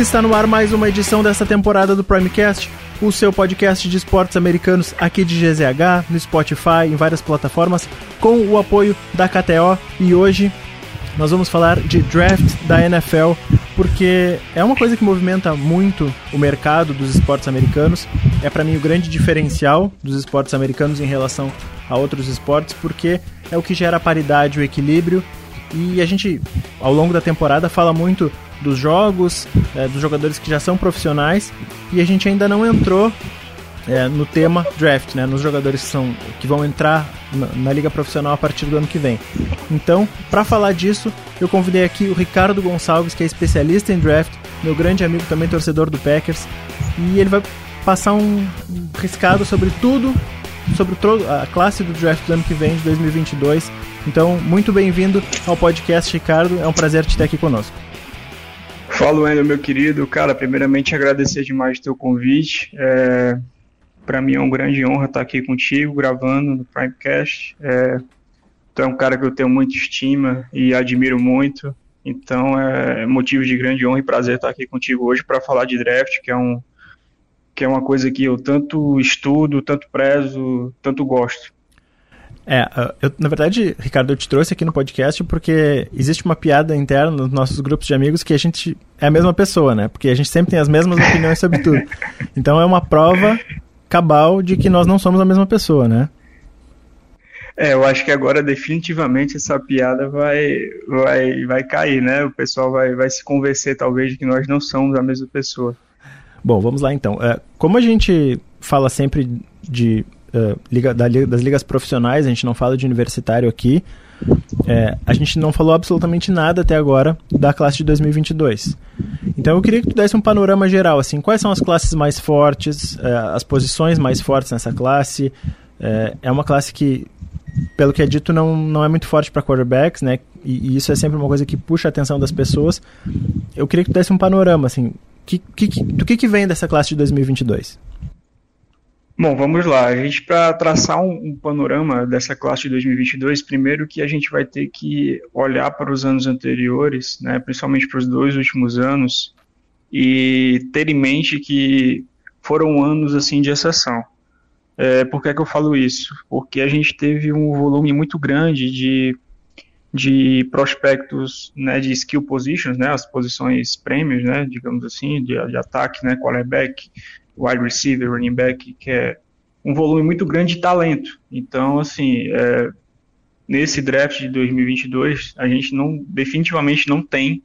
Está no ar mais uma edição dessa temporada do Primecast, o seu podcast de esportes americanos aqui de GZH, no Spotify, em várias plataformas, com o apoio da KTO. E hoje nós vamos falar de draft da NFL, porque é uma coisa que movimenta muito o mercado dos esportes americanos. É para mim o grande diferencial dos esportes americanos em relação a outros esportes, porque é o que gera a paridade, o equilíbrio. E a gente, ao longo da temporada, fala muito dos jogos, é, dos jogadores que já são profissionais, e a gente ainda não entrou é, no tema draft, né, nos jogadores que, são, que vão entrar na, na liga profissional a partir do ano que vem. Então, para falar disso, eu convidei aqui o Ricardo Gonçalves, que é especialista em draft, meu grande amigo também torcedor do Packers, e ele vai passar um, riscado sobre tudo, sobre a classe do draft do ano que vem, de 2022. Então, muito bem-vindo ao podcast, Ricardo. É um prazer te ter aqui conosco. Fala, Wendel, meu querido. Cara, primeiramente agradecer demais o teu convite. É, para mim é uma grande honra estar aqui contigo, gravando no Primecast. É, tu é um cara que eu tenho muita estima e admiro muito. Então é motivo de grande honra e prazer estar aqui contigo hoje para falar de draft, que é, um, que é uma coisa que eu tanto estudo, tanto prezo, tanto gosto. É, uh, eu, na verdade, Ricardo, eu te trouxe aqui no podcast porque existe uma piada interna nos nossos grupos de amigos que a gente é a mesma pessoa, né? Porque a gente sempre tem as mesmas opiniões sobre tudo. Então é uma prova cabal de que nós não somos a mesma pessoa, né? É, eu acho que agora definitivamente essa piada vai, vai, vai cair, né? O pessoal vai, vai se convencer talvez de que nós não somos a mesma pessoa. Bom, vamos lá então. É, como a gente fala sempre de uh, liga, da, das ligas profissionais, a gente não fala de universitário aqui. É, a gente não falou absolutamente nada até agora da classe de 2022. Então eu queria que tu desse um panorama geral, assim, quais são as classes mais fortes, é, as posições mais fortes nessa classe. É, é, uma classe que, pelo que é dito, não, não é muito forte para quarterbacks, né? E, e, isso é sempre uma coisa que puxa a atenção das pessoas. Eu queria que tu desse um panorama, assim, que, que, do que, que vem dessa classe de 2022? Bom, vamos lá. A gente, para traçar um, um, panorama dessa classe de 2022, primeiro que a gente vai ter que olhar para os anos anteriores, né, principalmente para os dois últimos anos, e ter em mente que foram anos assim de exceção. É, por que, é que eu falo isso? Porque a gente teve um volume muito grande de, de prospectos né, de skill positions, né, as posições prêmios, né, digamos assim, de, de ataque, né, quarterback, wide receiver, running back, que é um volume muito grande de talento. Então, assim, é, nesse draft de 2022, a gente não, definitivamente não tem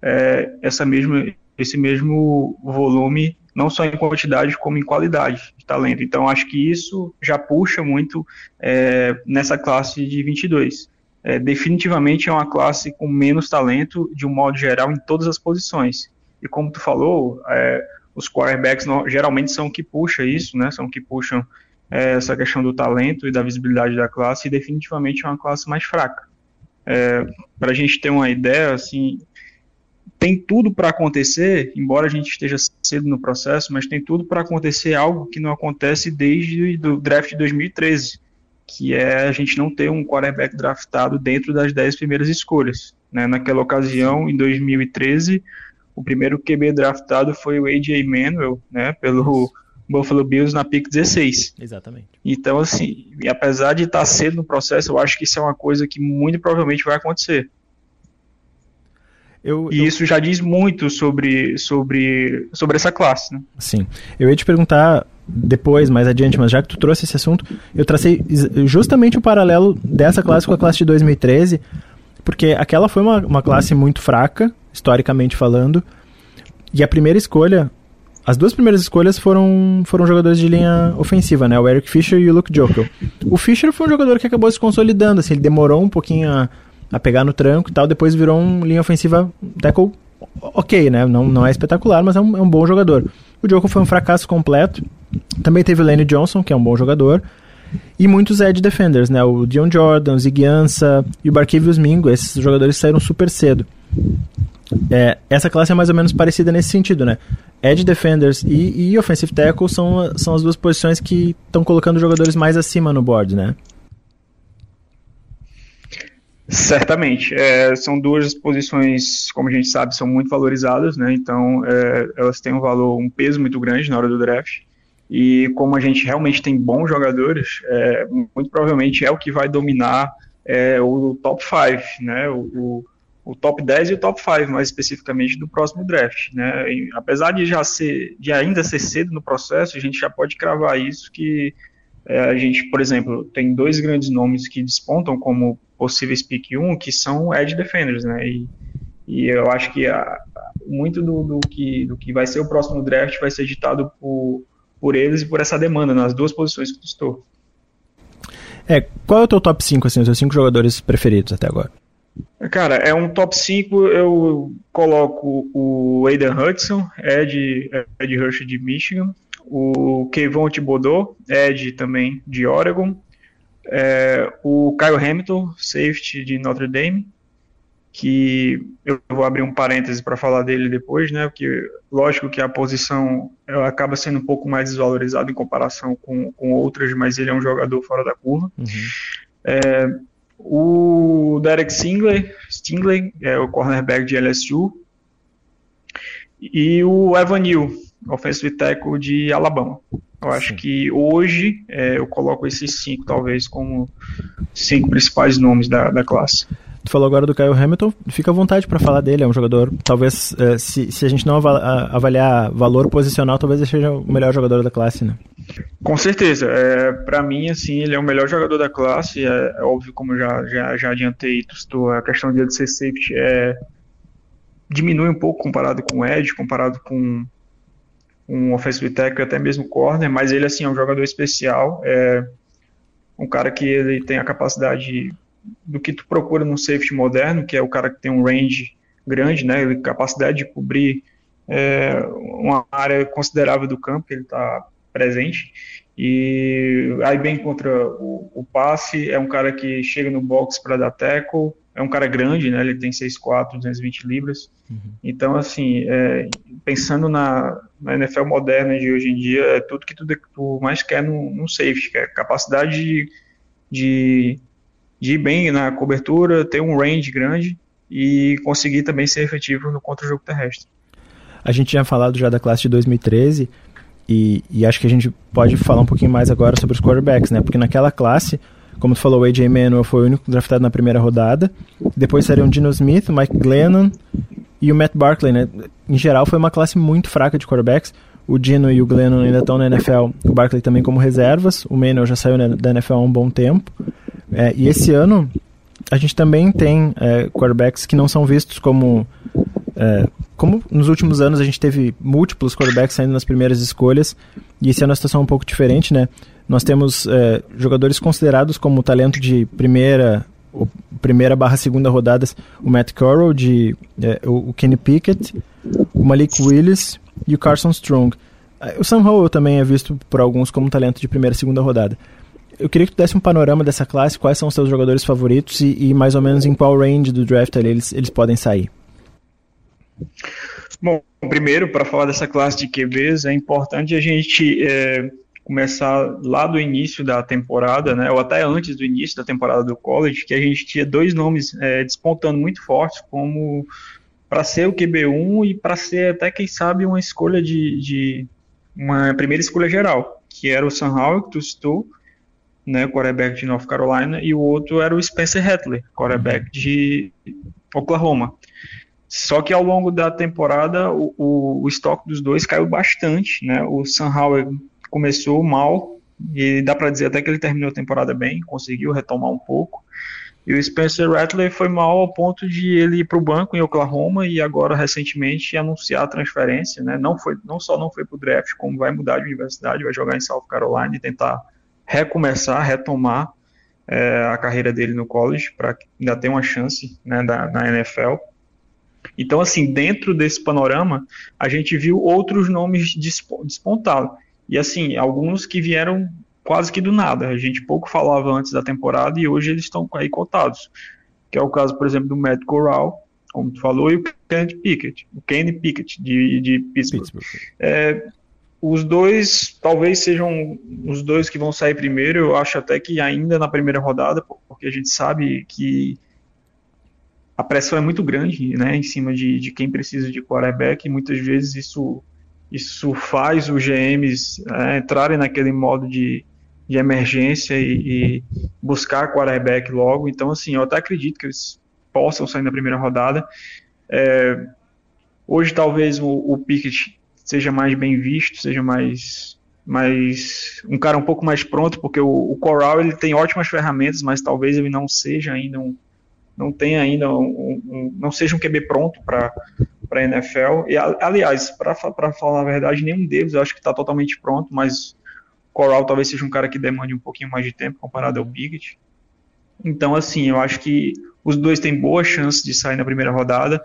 é, essa mesma, esse mesmo volume, não só em quantidade, como em qualidade de talento. Então, acho que isso já puxa muito é, nessa classe de 22. É, definitivamente é uma classe com menos talento, de um modo geral, em todas as posições. E como tu falou, é, os quarterbacks geralmente são que puxa isso, né? São que puxam é, essa questão do talento e da visibilidade da classe, e definitivamente é uma classe mais fraca. É, para a gente ter uma ideia, assim, tem tudo para acontecer, embora a gente esteja cedo no processo, mas tem tudo para acontecer algo que não acontece desde o draft de 2013, que é a gente não ter um quarterback draftado dentro das 10 primeiras escolhas. Né? Naquela ocasião, em 2013, o primeiro QB draftado foi o AJ Manuel, né, pelo Buffalo Bills na pick 16. Exatamente. Então, assim, apesar de estar cedo no processo, eu acho que isso é uma coisa que muito provavelmente vai acontecer. Eu, e eu... isso já diz muito sobre, sobre, sobre essa classe, né? Sim. Eu ia te perguntar depois, mais adiante, mas já que tu trouxe esse assunto, eu tracei justamente o paralelo dessa classe com a classe de 2013, porque aquela foi uma, uma classe muito fraca, historicamente falando. E a primeira escolha, as duas primeiras escolhas foram, foram jogadores de linha ofensiva, né? O Eric Fisher e o Luke Jokel. O Fisher foi um jogador que acabou se consolidando, assim, ele demorou um pouquinho a, a pegar no tranco e tal, depois virou um linha ofensiva tackle ok, né? Não, não é espetacular, mas é um, é um bom jogador. O Jokel foi um fracasso completo. Também teve o Lenny Johnson, que é um bom jogador. E muitos edge defenders, né? O Dion Jordan, o Ziguiança e o Barkevius Mingo. Esses jogadores saíram super cedo. É, essa classe é mais ou menos parecida nesse sentido, né? Edge defenders e, e offensive tackle são, são as duas posições que estão colocando jogadores mais acima no board, né? Certamente. É, são duas posições, como a gente sabe, são muito valorizadas, né? Então é, elas têm um valor, um peso muito grande na hora do draft. E como a gente realmente tem bons jogadores, é, muito provavelmente é o que vai dominar é, o top 5, né? O, o, o, top 10 e o top 5, mais especificamente do próximo draft, né? E, apesar de já ser, de ainda ser cedo no processo, a gente já pode cravar isso que é, a gente, por exemplo, tem dois grandes nomes que despontam como possíveis pick 1, que são edge defenders, né? E, e eu acho que a, muito do, do, que, do que vai ser o próximo draft vai ser ditado por, por eles e por essa demanda nas duas posições que tu estou. É, qual é o teu top 5, assim, os seus 5 jogadores preferidos até agora? Cara, é um top 5, eu coloco o Aiden Hudson, Ed, Ed de Michigan, o Kevon Thibodeau, Ed também de Oregon, é, o Kyle Hamilton, safety de Notre Dame, que eu vou abrir um parêntese para falar dele depois, né? Porque lógico que a posição ela acaba sendo um pouco mais desvalorizada em comparação com, com outras, mas ele é um jogador fora da curva. Uhum. É, o Derek Stingley, Stingley é o cornerback de LSU, e o Evan Neal, offensive tackle de Alabama. Eu acho Sim. que hoje é, eu coloco esses cinco, talvez, como cinco principais nomes da, da classe. Tu falou agora do Kyle Hamilton, fica à vontade para falar dele. É um jogador, talvez, é, se, se a gente não avaliar valor posicional, talvez ele seja o melhor jogador da classe, né? Com certeza. É, para mim, assim, ele é o melhor jogador da classe. É, é óbvio, como já, já, já adiantei, a questão dele de ser safety é, diminui um pouco comparado com o Ed, comparado com um offensive tackle, até mesmo corner, mas ele, assim, é um jogador especial. É um cara que ele tem a capacidade do que tu procura num safety moderno, que é o cara que tem um range grande, né, capacidade de cobrir é, uma área considerável do campo ele está presente. E aí bem contra o, o, passe, é um cara que chega no box para dar tackle, é um cara grande, né? Ele tem 6'4", 220 libras. Uhum. Então, assim, é, pensando na, na, NFL moderna de hoje em dia, é tudo que tu, tu mais quer no, no safety, que é capacidade de, de de ir bem na cobertura, ter um range grande e conseguir também ser efetivo no contra-jogo terrestre. A gente tinha falado já da classe de 2013 e, e, acho que a gente pode falar um pouquinho mais agora sobre os quarterbacks, né? Porque naquela classe, como tu falou, o AJ Manuel foi o único draftado na primeira rodada. Depois seriam o Dino Smith, o Mike Glennon e o Matt Barkley, né? Em geral, foi uma classe muito fraca de quarterbacks. O Dino e o Glennon ainda estão na NFL, o Barkley também como reservas. O Manuel já saiu da NFL há um bom tempo. É, e esse ano a gente também tem é, quarterbacks que não são vistos como. É, como nos últimos anos a gente teve múltiplos quarterbacks saindo nas primeiras escolhas, e esse ano a situação é um pouco diferente, né? Nós temos é, jogadores considerados como talento de primeira primeira barra segunda rodadas, o Matt Corral, de, é, o, Kenny Pickett, o Malik Willis e o Carson Strong. É, o Sam Howell também é visto por alguns como talento de primeira segunda rodada eu queria que tu desse um panorama dessa classe, quais são os seus jogadores favoritos e, e mais ou menos em qual range do draft eles, eles podem sair. Bom, primeiro, para falar dessa classe de QBs, é importante a gente é, começar lá do início da temporada, né, ou até antes do início da temporada do college, que a gente tinha dois nomes é, despontando muito fortes como para ser o QB1 e para ser até, quem sabe, uma escolha de, de uma primeira escolha geral, que era o Sam Howell, que tu citou, né, quarterback de North Carolina, e o outro era o Spencer Rattler, quarterback de Oklahoma. Só que ao longo da temporada o, o, o estoque dos dois caiu bastante, né? O Howell começou mal e dá para dizer até que ele terminou a temporada bem, conseguiu retomar um pouco. E o Spencer Rattler foi mal ao ponto de ele ir para o banco em Oklahoma e agora recentemente anunciar a transferência, né? Não foi, não só não foi para o draft, como vai mudar de universidade, vai jogar em South Carolina e tentar recomeçar, retomar é, a carreira dele no college para ainda ter uma chance né, da, na NFL. Então, assim, dentro desse panorama, a gente viu outros nomes despontar. E, assim, alguns que vieram quase que do nada. A gente pouco falava antes da temporada e hoje eles estão aí cotados. Que é o caso, por exemplo, do Matt Corral, como tu falou, e o Kenny Pickett, o Kenny Pickett de, de Pittsburgh. Pittsburgh. É, os dois talvez sejam os dois que vão sair primeiro. Eu acho até que ainda na primeira rodada, porque a gente sabe que a pressão é muito grande, né, em cima de, de quem precisa de quarterback, e muitas vezes isso, isso faz os GMs é, entrarem naquele modo de, de emergência e, e, buscar quarterback logo. Então, assim, eu até acredito que eles possam sair na primeira rodada. É, hoje, talvez o, o Pickett seja mais bem visto, seja mais mais um cara um pouco mais pronto, porque o, o Coral ele tem ótimas ferramentas, mas talvez ele não seja ainda um não tenha ainda um, um não seja um QB pronto para para NFL. E aliás, para falar a verdade, nenhum deles eu acho que está totalmente pronto, mas Coral talvez seja um cara que demande um pouquinho mais de tempo comparado ao Pickett. Então, assim, eu acho que os dois têm boa chance de sair na primeira rodada.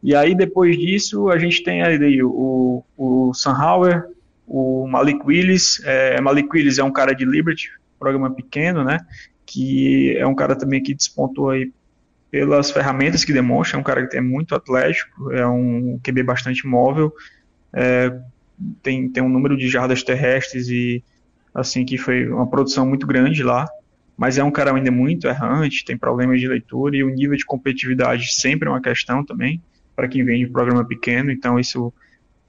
E aí, depois disso, a gente tem aí o, o Sam Hauer, o Malik Willis. É, Malik Willis é um cara de Liberty, programa pequeno, né? Que é um cara também que despontou aí pelas ferramentas que demonstra, é um cara que é muito atlético, é um QB bastante móvel, é, tem, tem um número de jardas terrestres e assim que foi uma produção muito grande lá, mas é um cara ainda muito errante, tem problemas de leitura e o nível de competitividade sempre é uma questão também para quem vem de programa pequeno, então isso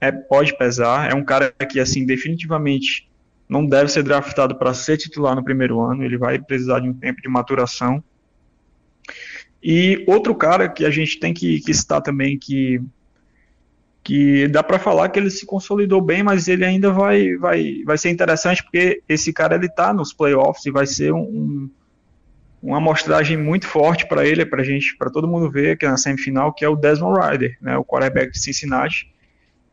é, pode pesar. É um cara que assim definitivamente não deve ser draftado para ser titular no primeiro ano, ele vai precisar de um tempo de maturação. E outro cara que a gente tem que, que citar também que que dá para falar que ele se consolidou bem, mas ele ainda vai, vai, vai ser interessante porque esse cara ele tá nos playoffs e vai ser um, uma amostragem muito forte para ele, para gente, para todo mundo ver que na semifinal, que é o Desmond Ryder, né, o quarterback de Cincinnati,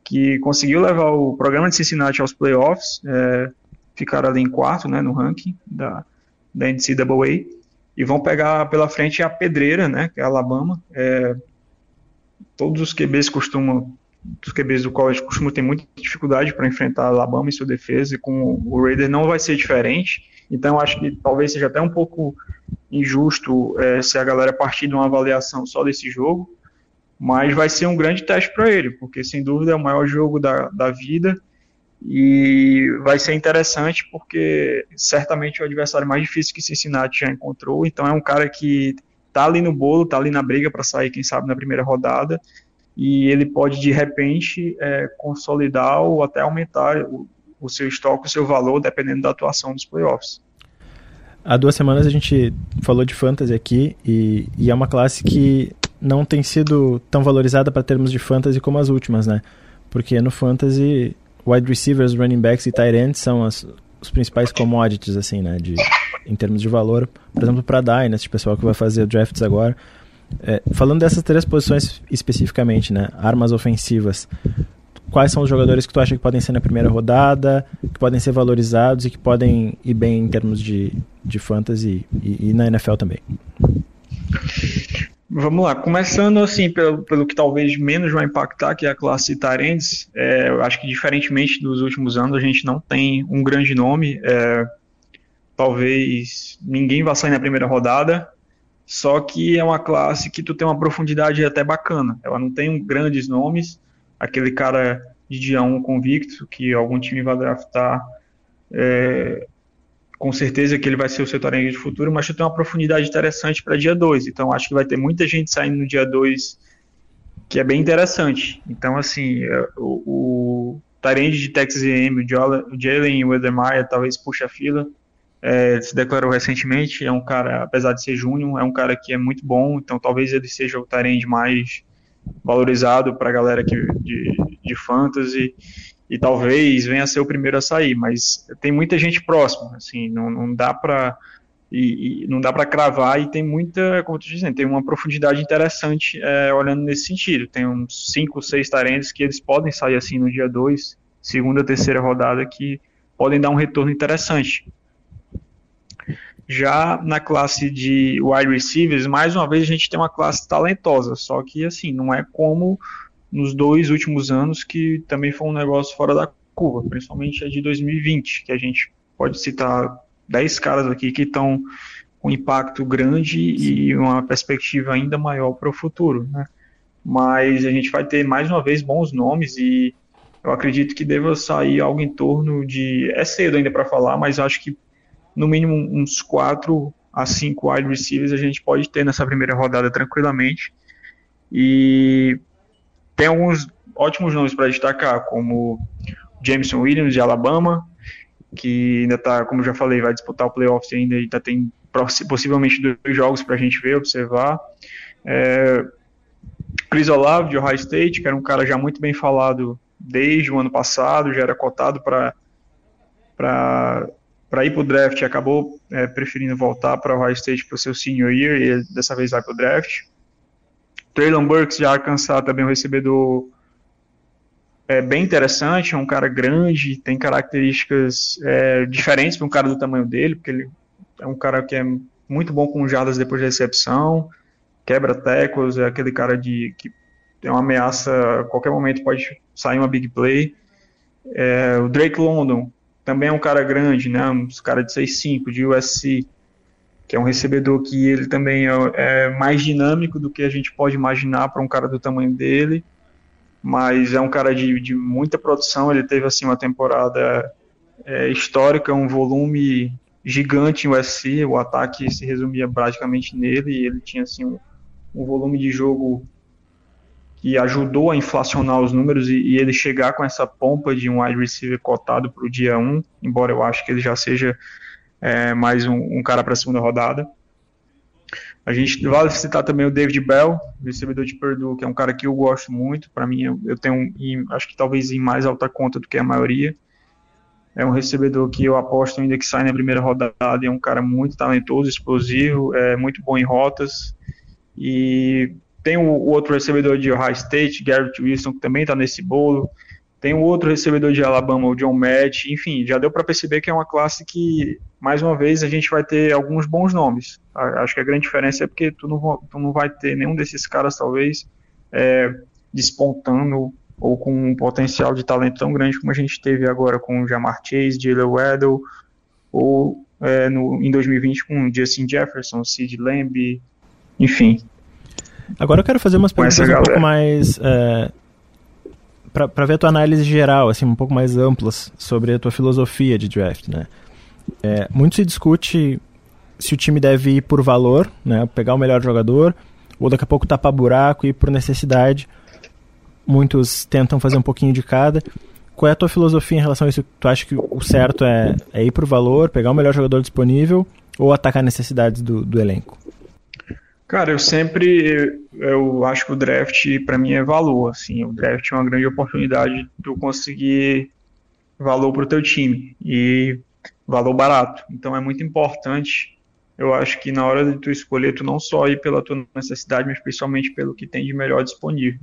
que conseguiu levar o programa de Cincinnati aos playoffs, é, ficaram ali em quarto, né, no ranking da, da NCAA, e vão pegar pela frente a pedreira, né, que é a Alabama. É, todos os QBs costumam dos QBs do college costuma ter muita dificuldade para enfrentar a Alabama e sua defesa, e com o Raider não vai ser diferente. Então, acho que talvez seja até um pouco injusto é, se a galera partir de uma avaliação só desse jogo, mas vai ser um grande teste para ele, porque sem dúvida é o maior jogo da, da vida e vai ser interessante porque certamente o adversário mais difícil que Cincinnati já encontrou. Então, é um cara que tá ali no bolo, tá ali na briga para sair, quem sabe, na primeira rodada e ele pode de repente é, consolidar ou até aumentar o, o seu estoque, o seu valor, dependendo da atuação dos playoffs. Há duas semanas a gente falou de fantasy aqui e, e é uma classe que não tem sido tão valorizada para termos de fantasy como as últimas, né? Porque no fantasy, wide receivers, running backs e tight ends são as, os principais commodities, assim, né? De, em termos de valor. Por exemplo, para Dynasty, pessoal que vai fazer drafts agora, é, falando dessas três posições especificamente, né? Armas ofensivas. Quais são os jogadores que tu acha que podem ser na primeira rodada, que podem ser valorizados e que podem ir bem em termos de, de fantasy e, e na NFL também? Vamos lá, começando assim pelo, pelo que talvez menos vai impactar, que é a classe Tyrants, é, eu acho que diferentemente dos últimos anos, a gente não tem um grande nome, é, talvez ninguém vá sair na primeira rodada, só que é uma classe que tu tem uma profundidade até bacana. Ela não tem grandes nomes, aquele cara de dia 1 convicto que algum time vai draftar, é, com certeza que ele vai ser o setor de futuro, mas tu tem uma profundidade interessante para dia 2. Então acho que vai ter muita gente saindo no dia 2 que é bem interessante. Então, assim, é, o, o de Texas A&M, o Jalen Weathermeyer talvez puxa a fila é, se declarou recentemente, é um cara, apesar de ser júnior, é um cara que é muito bom, então talvez ele seja o Tyrande mais valorizado para a galera que, de, de fantasy e talvez venha a ser o primeiro a sair, mas tem muita gente próxima, assim, não, não dá para e, e, não dá para cravar e tem muita, como tu dizendo, tem uma profundidade interessante é, olhando nesse sentido. Tem uns 5, 6 tarendes que eles podem sair assim no dia 2, segunda, terceira rodada que podem dar um retorno interessante. Já na classe de wide receivers, mais uma vez a gente tem uma classe talentosa, só que assim, não é como nos dois últimos anos, que também foi um negócio fora da curva, principalmente a de 2020, que a gente pode citar 10 caras aqui que estão com impacto grande e uma perspectiva ainda maior para o futuro, né? Mas a gente vai ter mais uma vez bons nomes e eu acredito que deva sair algo em torno de. É cedo ainda para falar, mas acho que no mínimo uns quatro a cinco wide receivers a gente pode ter nessa primeira rodada tranquilamente. E tem alguns ótimos nomes para destacar, como Jameson Williams de Alabama, que ainda está, como já falei, vai disputar o playoffs ainda e ainda tem possivelmente dois jogos para a gente ver, observar. É, Chris Olave de Ohio State, que era um cara já muito bem falado desde o ano passado, já era cotado para para ir para o draft, acabou é, preferindo voltar para o Ohio State para o seu senior year e dessa vez vai para o draft. Traylon Burks de Arkansas também um recebedor é, bem interessante, é um cara grande, tem características é, diferentes para um cara do tamanho dele, porque ele é um cara que é muito bom com jardas depois da recepção, quebra tecos, é aquele cara de que tem uma ameaça, a qualquer momento pode sair uma big play. É, o Drake London também é um cara grande, né? Um cara de 6'5", de USC, que é um recebedor que ele também é, é mais dinâmico do que a gente pode imaginar para um cara do tamanho dele, mas é um cara de, de muita produção, ele teve assim uma temporada é, histórica, um volume gigante em USC, o ataque se resumia praticamente nele, e ele tinha assim um, um volume de jogo que ajudou a inflacionar os números e, e, ele chegar com essa pompa de um wide receiver cotado para o dia 1, embora eu acho que ele já seja é, mais um, um cara para a segunda rodada. A gente vale citar também o David Bell, recebedor de Purdue, que é um cara que eu gosto muito. Para mim, eu, eu tenho, acho que talvez em mais alta conta do que a maioria. É um recebedor que eu aposto ainda que sai na primeira rodada. É um cara muito talentoso, explosivo, é muito bom em rotas. E tem o, o outro recebedor de Ohio State, Garrett Wilson, que também está nesse bolo. Tem o outro recebedor de Alabama, o John Matt. Enfim, já deu para perceber que é uma classe que, mais uma vez, a gente vai ter alguns bons nomes. Acho que a grande diferença é porque tu não, tu não vai ter nenhum desses caras, talvez, é, despontando ou com um potencial de talento tão grande como a gente teve agora com o Jamar Chase, Jalen Weddle, ou é, no, em 2020 com o Justin Jefferson, Sid Lamb, enfim. Agora eu quero fazer umas perguntas um pouco mais. É, para ver a tua análise geral, assim, um pouco mais amplas sobre a tua filosofia de draft, né? É, muito se discute se o time deve ir por valor, né? Pegar o melhor jogador, ou daqui a pouco tapar buraco e ir por necessidade. Muitos tentam fazer um pouquinho de cada. Qual é a tua filosofia em relação a isso? Tu acha que o certo é, é ir por valor, pegar o melhor jogador disponível, ou atacar necessidades do, do elenco? Cara, eu sempre eu acho que o draft para mim é valor, assim, o draft é uma grande oportunidade de tu conseguir valor para o teu time e valor barato. Então é muito importante. Eu acho que na hora de tu escolher, tu não só ir pela tua necessidade, mas principalmente pelo que tem de melhor disponível.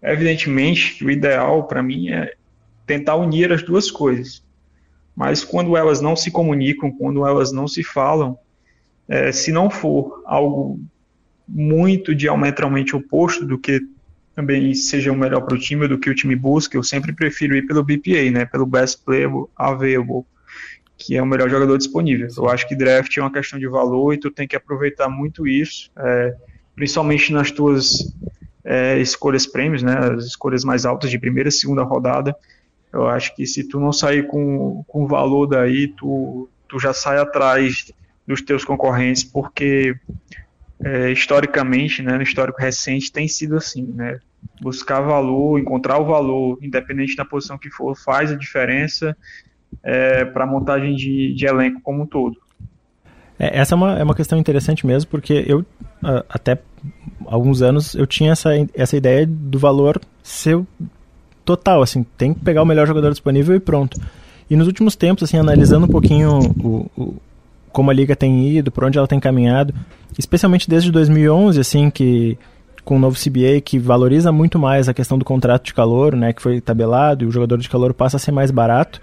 Evidentemente, o ideal para mim é tentar unir as duas coisas. Mas quando elas não se comunicam, quando elas não se falam, é, se não for algo muito diametralmente oposto do que também seja o melhor para o time do que o time busca, eu sempre prefiro ir pelo BPA, né, pelo Best Player Available, que é o melhor jogador disponível. Eu acho que draft é uma questão de valor e tu tem que aproveitar muito isso, é, principalmente nas tuas é, escolhas prêmios, né, as escolhas mais altas de primeira e segunda rodada. Eu acho que se tu não sair com, com valor daí, tu, tu já sai atrás dos teus concorrentes, porque é, historicamente, né, no histórico recente, tem sido assim, né? Buscar valor, encontrar o valor, independente da posição que for, faz a diferença é, para a montagem de, de, elenco como um todo. É, essa é uma, é uma questão interessante mesmo, porque eu, até alguns anos, eu tinha essa, essa ideia do valor ser total, assim, tem que pegar o melhor jogador disponível e pronto. E nos últimos tempos, assim, analisando um pouquinho o, o como a liga tem ido, por onde ela tem caminhado, especialmente desde 2011, assim, que com o novo CBA que valoriza muito mais a questão do contrato de calor, né, que foi tabelado e o jogador de calor passa a ser mais barato.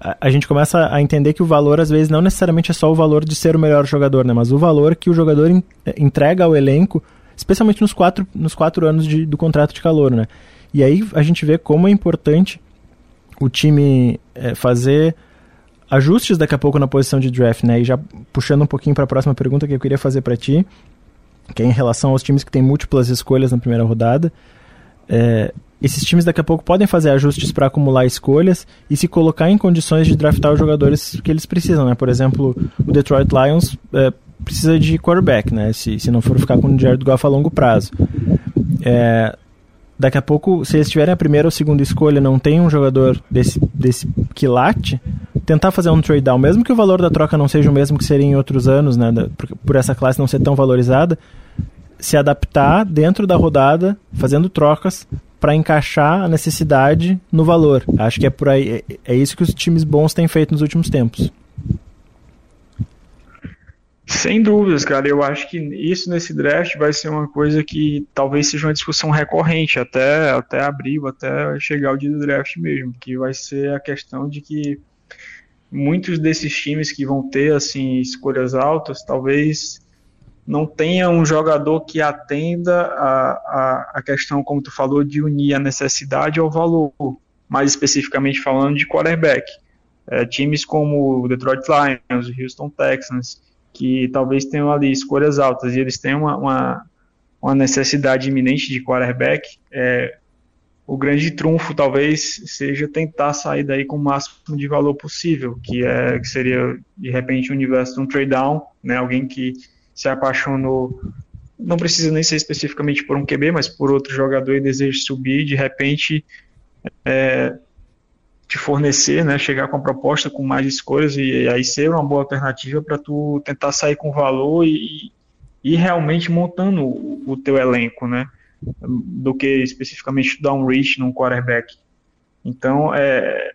A, gente começa a entender que o valor às vezes não necessariamente é só o valor de ser o melhor jogador, né, mas o valor que o jogador entrega ao elenco, especialmente nos quatro, nos quatro anos de, do contrato de calor, né. E aí a gente vê como é importante o time é, fazer ajustes daqui a pouco na posição de draft, né? E já puxando um pouquinho para a próxima pergunta que eu queria fazer para ti, que é em relação aos times que têm múltiplas escolhas na primeira rodada. É, esses times daqui a pouco podem fazer ajustes para acumular escolhas e se colocar em condições de draftar os jogadores que eles precisam, né? Por exemplo, o Detroit Lions é, precisa de quarterback, né? Se, se não for ficar com o Jared Goff a longo prazo. É, daqui a pouco, se eles tiverem a primeira ou segunda escolha, não tem um jogador desse, desse quilate, tentar fazer um trade down, mesmo que o valor da troca não seja o mesmo que seria em outros anos, né? Por, por essa classe não ser tão valorizada, se adaptar dentro da rodada, fazendo trocas para encaixar a necessidade no valor. Acho que é por aí, é, é isso que os times bons têm feito nos últimos tempos. Sem dúvidas, cara. Eu acho que isso nesse draft vai ser uma coisa que talvez seja uma discussão recorrente até, até abril, até chegar o dia do draft mesmo, que vai ser a questão de que muitos desses times que vão ter assim escolhas altas, talvez não tenha um jogador que atenda a, a, a questão, como tu falou, de unir a necessidade ao valor, mais especificamente falando de quarterback. É, times como o Detroit Lions, o Houston Texans, que talvez tenham ali escolhas altas e eles têm uma, uma, uma necessidade iminente de quarterback, é, o grande trunfo talvez seja tentar sair daí com o máximo de valor possível, que é que seria de repente o universo de um trade down, né, alguém que se apaixonou, não precisa nem ser especificamente por um QB, mas por outro jogador e deseja subir, de repente é, te fornecer, né, chegar com a proposta com mais escolhas e, e aí ser uma boa alternativa para tu tentar sair com valor e, e realmente montando o, o, teu elenco, né, do que especificamente dar um reach num quarterback. Então, é,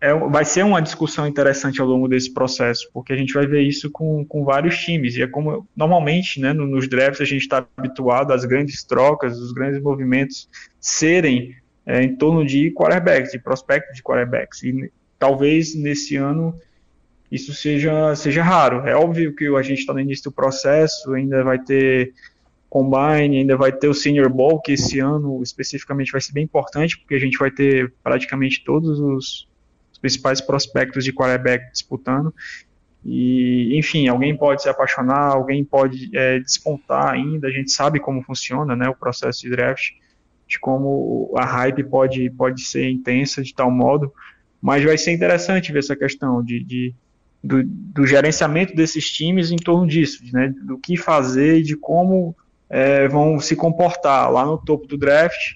é, vai ser uma discussão interessante ao longo desse processo, porque a gente vai ver isso com, com vários times, e é como normalmente, né, nos drafts a gente está habituado às grandes trocas, os grandes movimentos serem é, em torno de quarterbacks, de prospectos de quarterbacks. E talvez nesse ano isso seja, seja raro. É óbvio que a gente está no início do processo, ainda vai ter combine, ainda vai ter o Senior Bowl, que esse ano especificamente vai ser bem importante, porque a gente vai ter praticamente todos os, os principais prospectos de quarterback disputando. E, enfim, alguém pode se apaixonar, alguém pode é, despontar ainda, a gente sabe como funciona né, o processo de draft de como a hype pode, pode ser intensa de tal modo, mas vai ser interessante ver essa questão de, de do, do, gerenciamento desses times em torno disso, né, do que fazer e de como é, vão se comportar lá no topo do draft,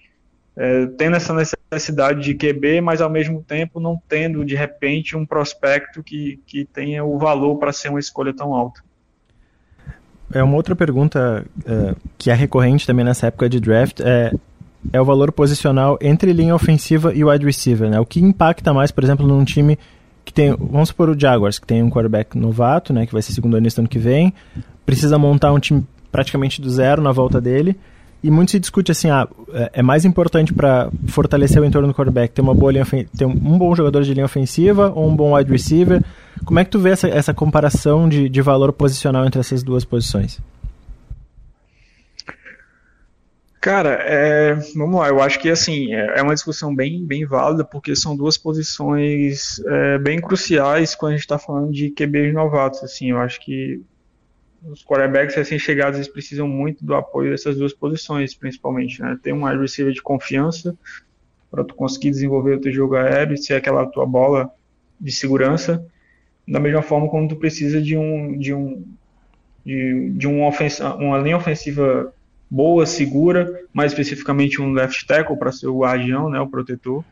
é, tendo essa necessidade de QB, mas ao mesmo tempo não tendo de repente um prospecto que, que tenha o valor para ser uma escolha tão alta. É uma outra pergunta é, que é recorrente também nessa época de draft é é o valor posicional entre linha ofensiva e wide receiver, né? O que impacta mais, por exemplo, num time que tem, vamos supor o Jaguars, que tem um quarterback novato, né, que vai ser segundo ano ano que vem, precisa montar um time praticamente do zero na volta dele, e muito se discute assim, ah, é, é mais importante para fortalecer o entorno do quarterback ter uma boa linha ter um bom jogador de linha ofensiva ou um bom wide receiver. Como é que tu vê essa, essa comparação de, de valor posicional entre essas duas posições? Cara, é, vamos lá, eu acho que assim, é, é uma discussão bem, bem válida, porque são duas posições é, bem cruciais quando a gente está falando de QBs novatos. Assim, eu acho que os quarterbacks recém-chegados eles precisam muito do apoio dessas duas posições, principalmente. Né? Ter um wide receiver de confiança para tu conseguir desenvolver o teu jogo aéreo e ser aquela tua bola de segurança, da mesma forma como tu precisa de um de um de, de ofensa, uma linha ofensiva boa, segura, mais especificamente um left tackle para ser o guardião, né, o protetor.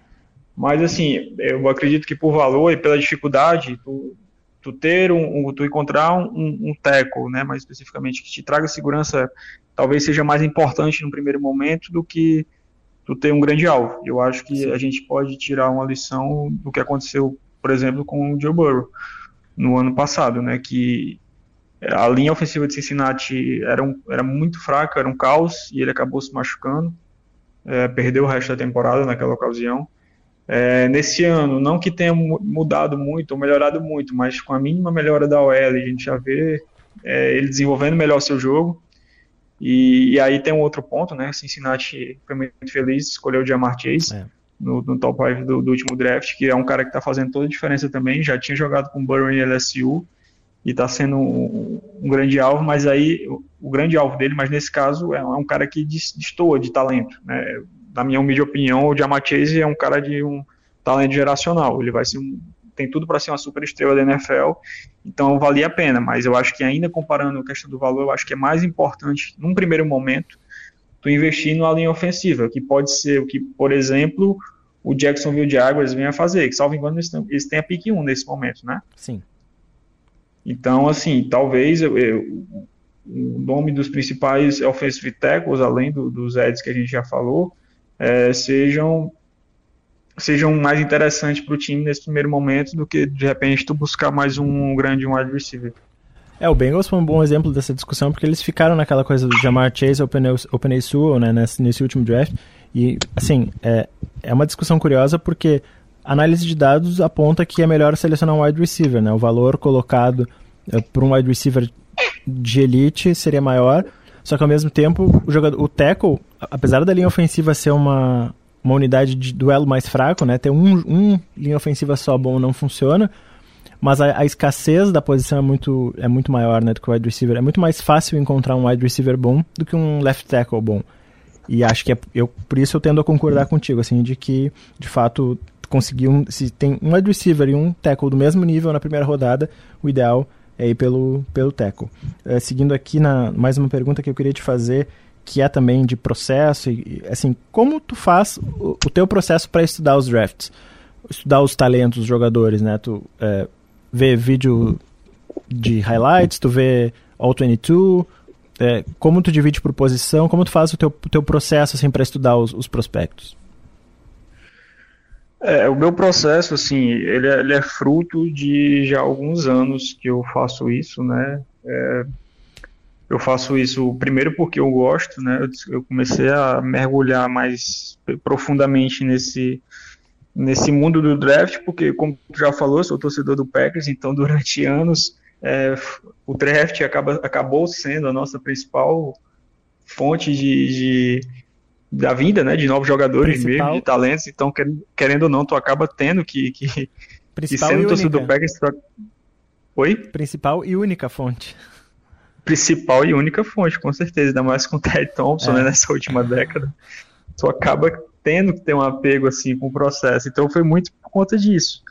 Mas assim, eu acredito que por valor e pela dificuldade, tu, tu ter um, um tu encontrar um, um tackle, né, mais especificamente que te traga segurança, talvez seja mais importante no primeiro momento do que tu ter um grande alvo. Eu acho que a gente pode tirar uma lição do que aconteceu, por exemplo, com o Joe Burrow no ano passado, né, que a linha ofensiva de Cincinnati era, um, era muito fraca, era um caos, e ele acabou se machucando, é, perdeu o resto da temporada naquela ocasião. É, nesse ano, não que tenha mudado muito ou melhorado muito, mas com a mínima melhora da OL, a gente já vê é, ele desenvolvendo melhor seu jogo. E, e, aí tem um outro ponto, né? Cincinnati foi muito feliz, escolheu o Jamar Chase é. no, no, top 5 do, do, último draft, que é um cara que está fazendo toda a diferença também. Já tinha jogado com o Burrow em LSU e está sendo um, um, grande alvo, mas aí o, o, grande alvo dele, mas nesse caso é, um cara que destoa de talento, né? Na minha humilde opinião, o Jamar Chase é um cara de um talento geracional, ele vai ser um, tem tudo para ser uma super estrela da NFL, então valia a pena, mas eu acho que ainda comparando a questão do valor, eu acho que é mais importante, num primeiro momento, tu investir numa linha ofensiva, que pode ser o que, por exemplo, o Jacksonville Jaguars vem a fazer, que salvo engano eles têm a pick 1 nesse momento, né? Sim. Então, assim, talvez eu, eu, o nome dos principais offensive tackles, além do, dos Eds que a gente já falou, é, sejam sejam mais interessantes para o time nesse primeiro momento do que de repente tu buscar mais um grande wide receiver. É, o Bengals foi um bom exemplo dessa discussão porque eles ficaram naquela coisa do Jamar Chase ou Penei Sewell, né, nesse, nesse último draft. E, assim, é, é uma discussão curiosa porque análise de dados aponta que é melhor selecionar um wide receiver, né? O valor colocado é, por um wide receiver de elite seria maior, só que ao mesmo tempo o jogador, o tackle, apesar da linha ofensiva ser uma, uma unidade de duelo mais fraco, né? Ter um, um linha ofensiva só bom não funciona, mas a, a, escassez da posição é muito, é muito maior né, do que o wide receiver. É muito mais fácil encontrar um wide receiver bom do que um left tackle bom. E acho que é, eu, por isso eu tendo a concordar contigo, assim, de que, de fato, conseguir um, se tem um wide receiver e um tackle do mesmo nível na primeira rodada, o ideal é ir pelo, pelo tackle. É, seguindo aqui na mais uma pergunta que eu queria te fazer, que é também de processo, e, assim, como tu faz o, o teu processo para estudar os drafts? Estudar os talentos dos jogadores, né? Tu é, vê vídeo de highlights, tu vê All 22, é, como tu divide por posição, como tu faz o teu, teu processo assim, para estudar os, os prospectos? É, o meu processo, assim, ele é, ele é, fruto de já alguns anos que eu faço isso, né? É, eu faço isso primeiro porque eu gosto, né? Eu, eu, comecei a mergulhar mais profundamente nesse nesse mundo do draft, porque como tu já falou, sou torcedor do Packers, então durante anos é, o draft acaba, acabou sendo a nossa principal fonte de, de da vida, né, de novos jogadores Principal. mesmo, de talentos, então querendo, ou não, tu acaba tendo que, que, Principal que sendo torcedor do Packers... Oi? Principal e única fonte. Principal e única fonte, com certeza, ainda mais com o Ted Thompson, é. né, nessa última década. Tu acaba tendo que ter um apego, assim, com o processo, então foi muito por conta disso.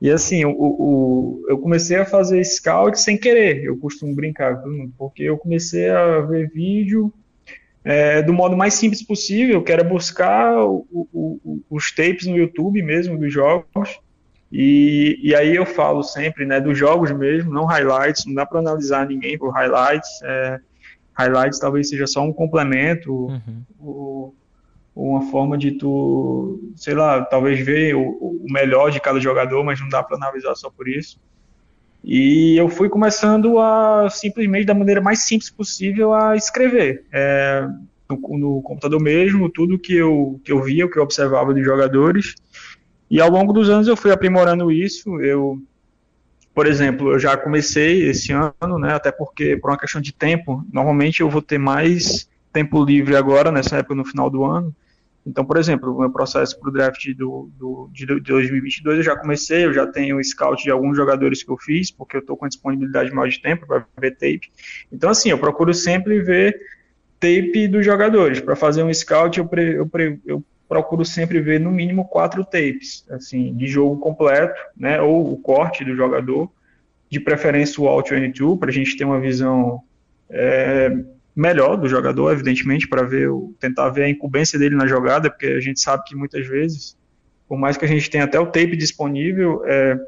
E assim, o, o, eu comecei a fazer scout sem querer, eu costumo brincar com todo mundo, porque eu comecei a ver vídeo é, do modo mais simples possível, que era buscar o, o, os tapes no YouTube mesmo dos jogos. E, e, aí eu falo sempre, né, dos jogos mesmo, não highlights, não dá para analisar ninguém por highlights. É, highlights talvez seja só um complemento, uhum. ou, uma forma de tu, sei lá, talvez ver o, o melhor de cada jogador, mas não dá para analisar só por isso. E eu fui começando a simplesmente da maneira mais simples possível a escrever. É, no, no, computador mesmo, tudo que eu, que eu via, o que eu observava de jogadores. E ao longo dos anos eu fui aprimorando isso. Eu, por exemplo, eu já comecei esse ano, né, até porque por uma questão de tempo, normalmente eu vou ter mais tempo livre agora, nessa época no final do ano. Então, por exemplo, o meu processo para o draft do, do, de 2022 eu já comecei, eu já tenho scout de alguns jogadores que eu fiz, porque eu estou com disponibilidade maior de tempo para ver tape. Então, assim, eu procuro sempre ver tape dos jogadores. Para fazer um scout, eu, pre, eu, pre, eu, procuro sempre ver no mínimo quatro tapes, assim, de jogo completo, né, ou o corte do jogador, de preferência o All 22, para a gente ter uma visão é, melhor do jogador, evidentemente, para ver tentar ver a incumbência dele na jogada, porque a gente sabe que muitas vezes, por mais que a gente tenha até o tape disponível, é,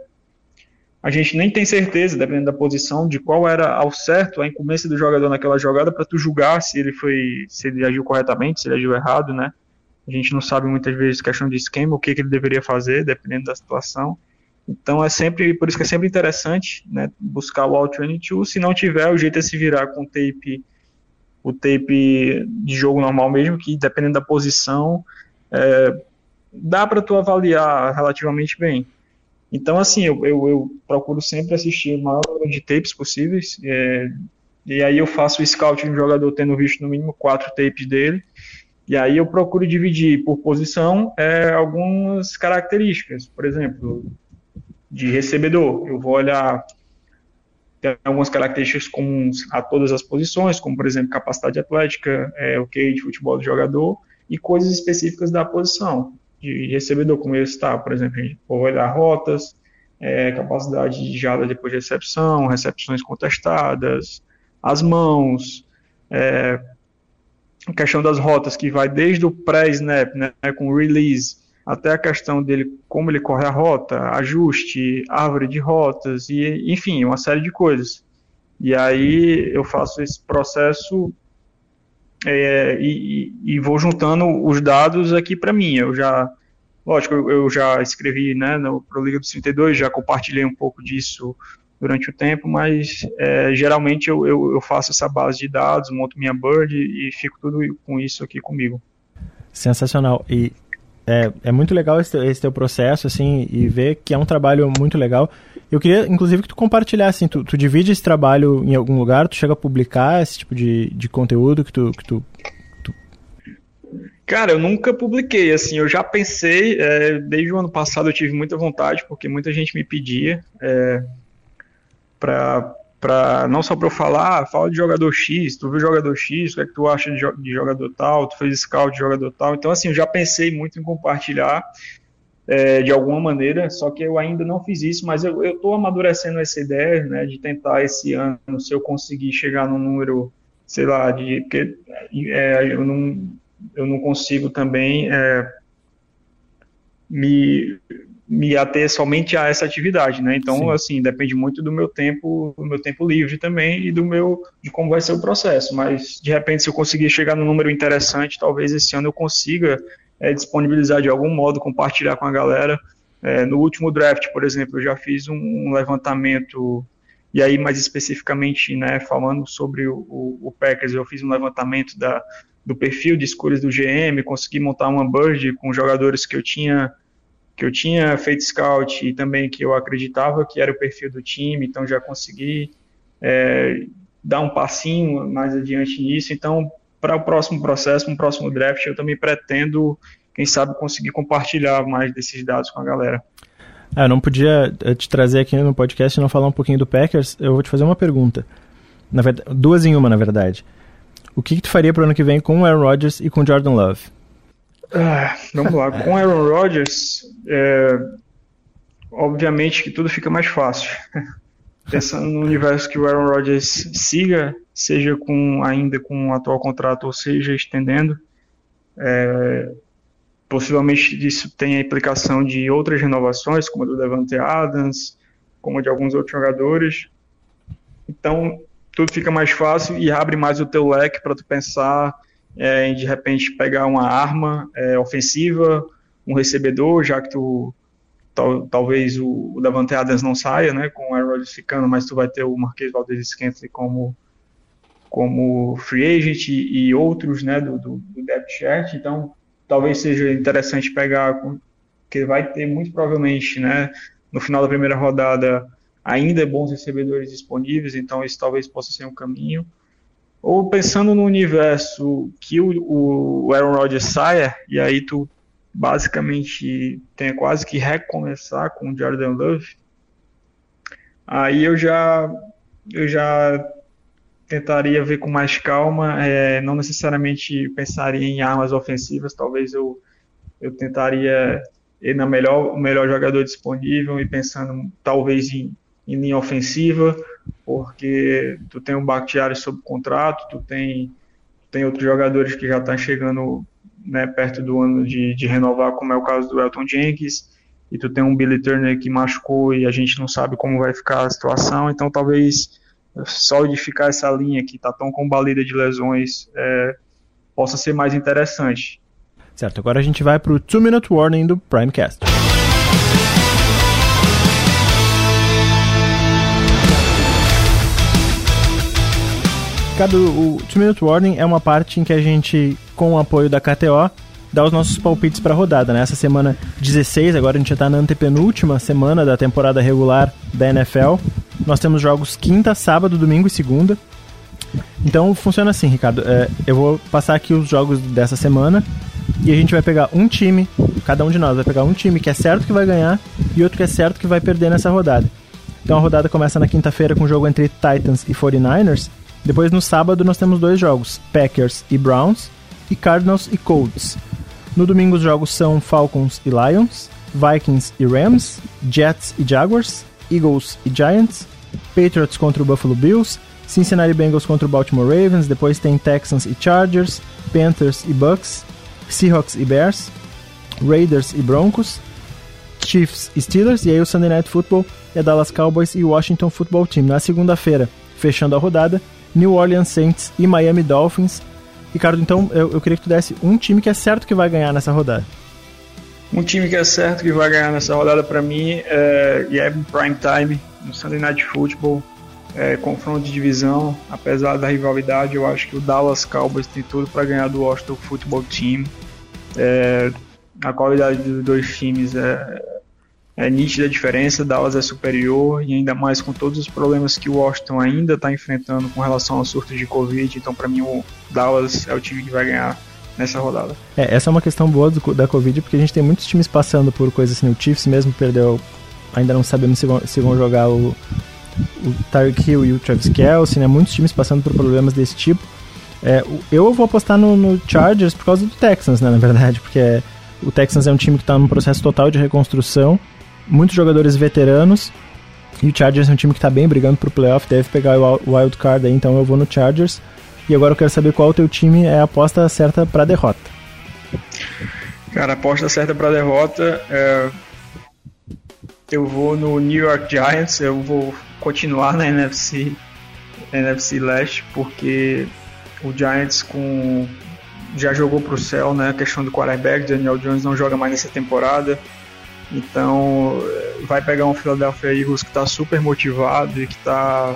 a gente nem tem certeza, dependendo da posição, de qual era ao certo a incumbência do jogador naquela jogada para tu julgar se ele foi, se ele agiu corretamente, se ele agiu errado, né? A gente não sabe muitas vezes questão de esquema, o que, que ele deveria fazer, dependendo da situação. Então é sempre, por isso que é sempre interessante, né, buscar o All 22. Se não tiver, o jeito é se virar com tape o tape de jogo normal mesmo, que dependendo da posição, é, dá para tu avaliar relativamente bem. Então, assim, eu, eu, eu, procuro sempre assistir o maior número de tapes possíveis, é, e aí eu faço o scout de um jogador tendo visto no mínimo quatro tapes dele, e aí eu procuro dividir por posição é, algumas características, por exemplo, de recebedor. Eu vou olhar tem algumas características comuns a todas as posições, como, por exemplo, capacidade atlética, é, o que de futebol do jogador, e coisas específicas da posição de recebedor, como ele está, por exemplo, a gente pode olhar rotas, é, capacidade de jada depois de recepção, recepções contestadas, as mãos, é, a questão das rotas que vai desde o pré-snap, né, com release, até a questão dele, como ele corre a rota, ajuste, árvore de rotas, e enfim, uma série de coisas. E aí eu faço esse processo é, e, e, vou juntando os dados aqui para mim. Eu já, lógico, eu, eu já escrevi né, no Pro Liga dos 32, já compartilhei um pouco disso durante o tempo, mas é, geralmente eu, eu, eu, faço essa base de dados, monto minha bird e fico tudo com isso aqui comigo. Sensacional. E é, é muito legal esse, esse teu processo, assim, e ver que é um trabalho muito legal. Eu queria, inclusive, que tu compartilhasse, assim, tu, tu divide esse trabalho em algum lugar, tu chega a publicar esse tipo de, de conteúdo que tu, que tu. Cara, eu nunca publiquei, assim, eu já pensei, é, desde o ano passado eu tive muita vontade, porque muita gente me pedia é, para para não só para eu falar, ah, fala de jogador X, tu viu jogador X, o que é que tu acha de, de, jogador tal, tu fez scout de jogador tal. Então, assim, eu já pensei muito em compartilhar é, de alguma maneira, só que eu ainda não fiz isso, mas eu estou amadurecendo essa ideia, né, de tentar esse ano, se eu conseguir chegar no número, sei lá, de, porque é, eu, não, eu não consigo também é, me me ater somente a essa atividade, né? Então, Sim. assim, depende muito do meu tempo, do meu tempo livre também e do meu de como vai ser o processo. Mas de repente, se eu conseguir chegar num número interessante, talvez esse ano eu consiga é, disponibilizar de algum modo, compartilhar com a galera. É, no último draft, por exemplo, eu já fiz um, levantamento e aí mais especificamente, né, falando sobre o, o, o Packers, eu fiz um levantamento da, do perfil de escolhas do GM, consegui montar uma bird com jogadores que eu tinha que eu tinha feito scout e também que eu acreditava que era o perfil do time, então já consegui é, dar um passinho mais adiante nisso. Então, para o próximo processo, um próximo draft, eu também pretendo, quem sabe, conseguir compartilhar mais desses dados com a galera. Ah, eu não podia eh, te trazer aqui no podcast e não falar um pouquinho do Packers. Eu vou te fazer uma pergunta. Na verdade, duas em uma, na verdade. O que, que tu faria para o ano que vem com o Aaron Rodgers e com o Jordan Love? Ah, vamos lá. Com Aaron Rodgers, é, obviamente que tudo fica mais fácil. Pensando no universo que o Aaron Rodgers siga, seja com ainda com o atual contrato ou seja estendendo, é, possivelmente isso tenha implicação de outras renovações, como a do Devante Adams, como a de alguns outros jogadores. Então, tudo fica mais fácil e abre mais o teu leque para tu pensar é, de repente pegar uma arma é, ofensiva, um recebedor, já que tu tal, talvez o, o Davante Adams não saia, né, com o Aaron ficando, mas tu vai ter o Marquês Valdez Scantling como como free agent e, e outros, né, do, do, do depth chart, então talvez seja interessante pegar, porque vai ter muito provavelmente, né, no final da primeira rodada ainda bons recebedores disponíveis, então isso talvez possa ser um caminho. Ou pensando no universo que o, o Aaron Rodgers saia, e aí tu basicamente tenha quase que recomeçar com o Jordan Love, aí eu já eu já tentaria ver com mais calma, é, não necessariamente pensaria em armas ofensivas, talvez eu, eu tentaria ir na melhor, o melhor jogador disponível e pensando talvez em, em linha ofensiva, porque tu tem o Bakhtiari sob contrato, tu tem, tem outros jogadores que já estão chegando né, perto do ano de, de renovar, como é o caso do Elton Jenkins, e tu tem um Billy Turner que machucou e a gente não sabe como vai ficar a situação, então talvez solidificar essa linha que está tão combalida de lesões é, possa ser mais interessante. Certo, agora a gente vai para o 2 Minute Warning do Primecast. Ricardo, o 2 Minute Warning é uma parte em que a gente, com o apoio da KTO, dá os nossos palpites para a rodada. Né? Semana 16, agora a gente já está na antepenúltima semana da temporada regular da NFL. Nós temos jogos quinta, sábado, domingo e segunda. Então funciona assim, Ricardo. É, eu vou passar aqui os jogos dessa semana e a gente vai pegar um time, cada um de nós vai pegar um time que é certo que vai ganhar e outro que é certo que vai perder nessa rodada. Então a rodada começa na quinta-feira com o jogo entre Titans e 49ers depois no sábado nós temos dois jogos, Packers e Browns, e Cardinals e Colts. No domingo os jogos são Falcons e Lions, Vikings e Rams, Jets e Jaguars, Eagles e Giants, Patriots contra o Buffalo Bills, Cincinnati Bengals contra o Baltimore Ravens, depois tem Texans e Chargers, Panthers e Bucks, Seahawks e Bears, Raiders e Broncos, Chiefs e Steelers, e aí o Sunday Night Football é Dallas Cowboys e Washington Football Team. Na segunda-feira, fechando a rodada, New Orleans Saints e Miami Dolphins. Ricardo, então eu, eu queria que tu desse um time que é certo que vai ganhar nessa rodada. Um time que é certo que vai ganhar nessa rodada para mim é, e é prime time no Sunday Night Football, é, confronto de divisão, apesar da rivalidade, eu acho que o Dallas Cowboys tem tudo para ganhar do Washington Football Team. É, a qualidade dos dois times é, é nítida a diferença, Dallas é superior e ainda mais com todos os problemas que o Washington ainda está enfrentando com relação ao surto de Covid, então para mim o Dallas é o time que vai ganhar nessa rodada. É, essa é uma questão boa do, da Covid, porque a gente tem muitos times passando por coisas assim, o Chiefs mesmo perdeu, ainda não sabemos se vão, se vão jogar o, o Tyreek Hill e o Travis Kelce, né, muitos times passando por problemas desse tipo. É, eu vou apostar no, no, Chargers por causa do Texans, né, na verdade, porque é, o Texans é um time que está num processo total de reconstrução, muitos jogadores veteranos, e o Chargers é um time que está bem brigando pro playoff, deve pegar o wild card aí, então eu vou no Chargers. E agora eu quero saber qual o teu time é a aposta certa para derrota. Cara, a aposta certa para derrota é... eu vou no New York Giants, eu vou continuar na NFC, NFC Leste, porque o Giants com já jogou para o céu, né? A questão do quarterback, Daniel Jones não joga mais nessa temporada. Então vai pegar um Philadelphia Eagles que está super motivado e que está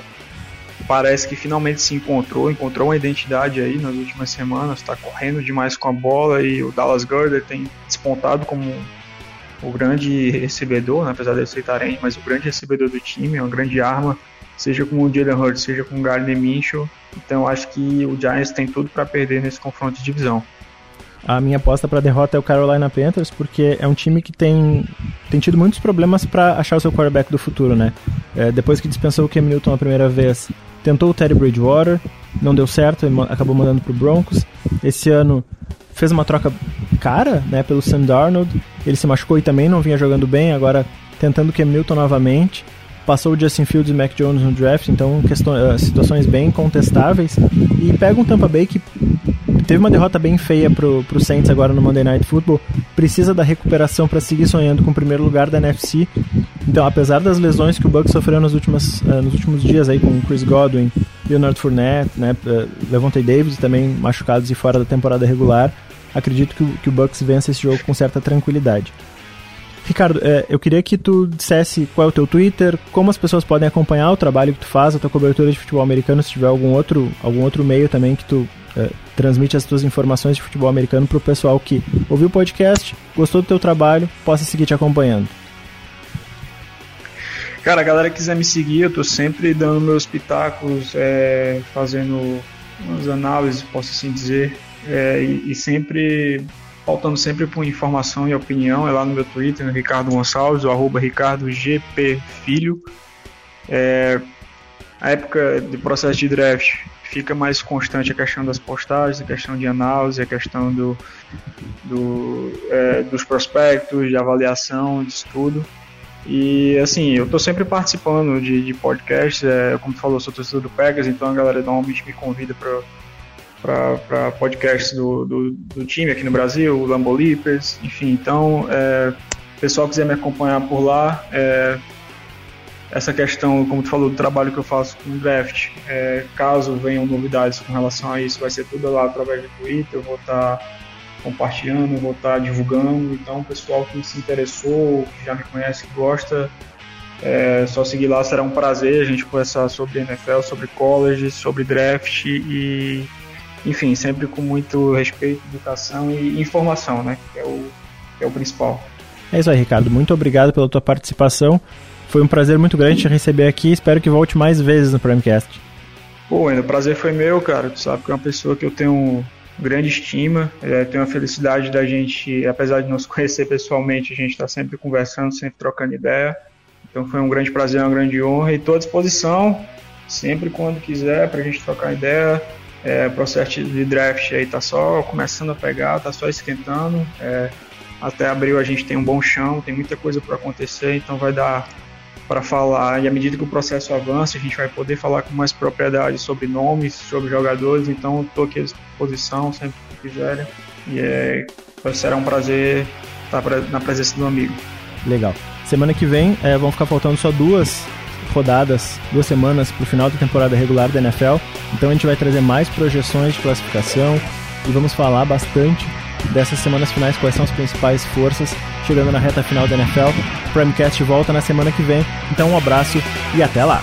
parece que finalmente se encontrou, encontrou uma identidade aí nas últimas semanas, está correndo demais com a bola e o Dallas Gurder tem despontado como o grande recebedor, né? apesar de aceitarem, mas o grande recebedor do time, uma grande arma, seja com o Jalen Hurts, seja com o Gardner Minshew. Então acho que o Giants tem tudo para perder nesse confronto de divisão. A minha aposta para derrota é o Carolina Panthers, porque é um time que tem, tem tido muitos problemas para achar o seu quarterback do futuro, né? É, depois que dispensou o Cam Newton a primeira vez, tentou o Teddy Bridgewater, não deu certo, acabou mandando pro Broncos. Esse ano fez uma troca cara, né, pelo Sam Darnold. Ele se machucou e também não vinha jogando bem, agora tentando o Cam Newton novamente passou o Justin Fields e Mac Jones no draft, então questões, eh, situações bem contestáveis. E pega um Tampa Bay que teve uma derrota bem feia pro, pro Saints agora no Monday Night Football, precisa da recuperação para seguir sonhando com o primeiro lugar da NFC. Então, apesar das lesões que o Bucks sofreu nos últimos, uh, nos últimos dias aí com Chris Godwin, Leonard Fournette, né, uh, Levante Davis também machucados e fora da temporada regular, acredito que o, que o Bucks vence esse jogo com certa tranquilidade. Ricardo, é, eu queria que tu dissesse qual é o teu Twitter, como as pessoas podem acompanhar o trabalho que tu faz, a tua cobertura de futebol americano, se tiver algum outro, algum outro meio também que tu é, transmite as tuas informações de futebol americano para o pessoal que ouviu o podcast, gostou do teu trabalho, possa seguir te acompanhando. Cara, a galera que quiser me seguir, eu tô sempre dando meus pitacos, é, fazendo umas análises, posso assim dizer, é, e, e sempre faltando sempre por informação e opinião, é lá no meu Twitter, no Ricardo Gonçalves, o arroba Ricardo GP Filho. É, a época de processo de draft fica mais constante a questão das postagens, a questão de análise, a questão do, do é, dos prospectos, de avaliação, de estudo. E assim, eu estou sempre participando de, de podcasts, é, como tu falou, sou torcedor do Pegas, então a galera normalmente me convida para para podcasts do, do, do, time aqui no Brasil, o Lambo Leapers, enfim. Então, é, o pessoal quiser me acompanhar por lá, é, essa questão, como tu falou, do trabalho que eu faço com o draft, é, caso venham novidades com relação a isso, vai ser tudo lá através do Twitter, eu vou estar tá compartilhando, vou estar tá divulgando. Então, o pessoal que se interessou, que já me conhece, que gosta, é só seguir lá, será um prazer a gente conversar sobre NFL, sobre college, sobre draft e enfim, sempre com muito respeito, educação e informação, né? Que é o, que é o principal. É isso aí, Ricardo. Muito obrigado pela tua participação. Foi um prazer muito grande te receber aqui. Espero que volte mais vezes no Primecast. Pô, ainda o prazer foi meu, cara. Tu sabe que é uma pessoa que eu tenho grande estima. É, tenho a felicidade da gente, apesar de não se conhecer pessoalmente, a gente está sempre conversando, sempre trocando ideia. Então foi um grande prazer, uma grande honra e estou à disposição, sempre quando quiser, para a gente trocar ideia É, o processo de draft aí tá só começando a pegar, tá só esquentando. É, até abril a gente tem um bom chão, tem muita coisa para acontecer, então vai dar para falar. E à medida que o processo avança, a gente vai poder falar com mais propriedade sobre nomes, sobre jogadores. Então, estou aqui à disposição sempre que quiserem. E é, será um prazer estar na presença do amigo. Legal. Semana que vem é, vão ficar faltando só duas rodadas, duas semanas para o final da temporada regular da NFL. Então a gente vai trazer mais projeções de classificação e vamos falar bastante dessas semanas finais, quais são as principais forças chegando na reta final da NFL. O Primecast volta na semana que vem. Então um abraço e até lá!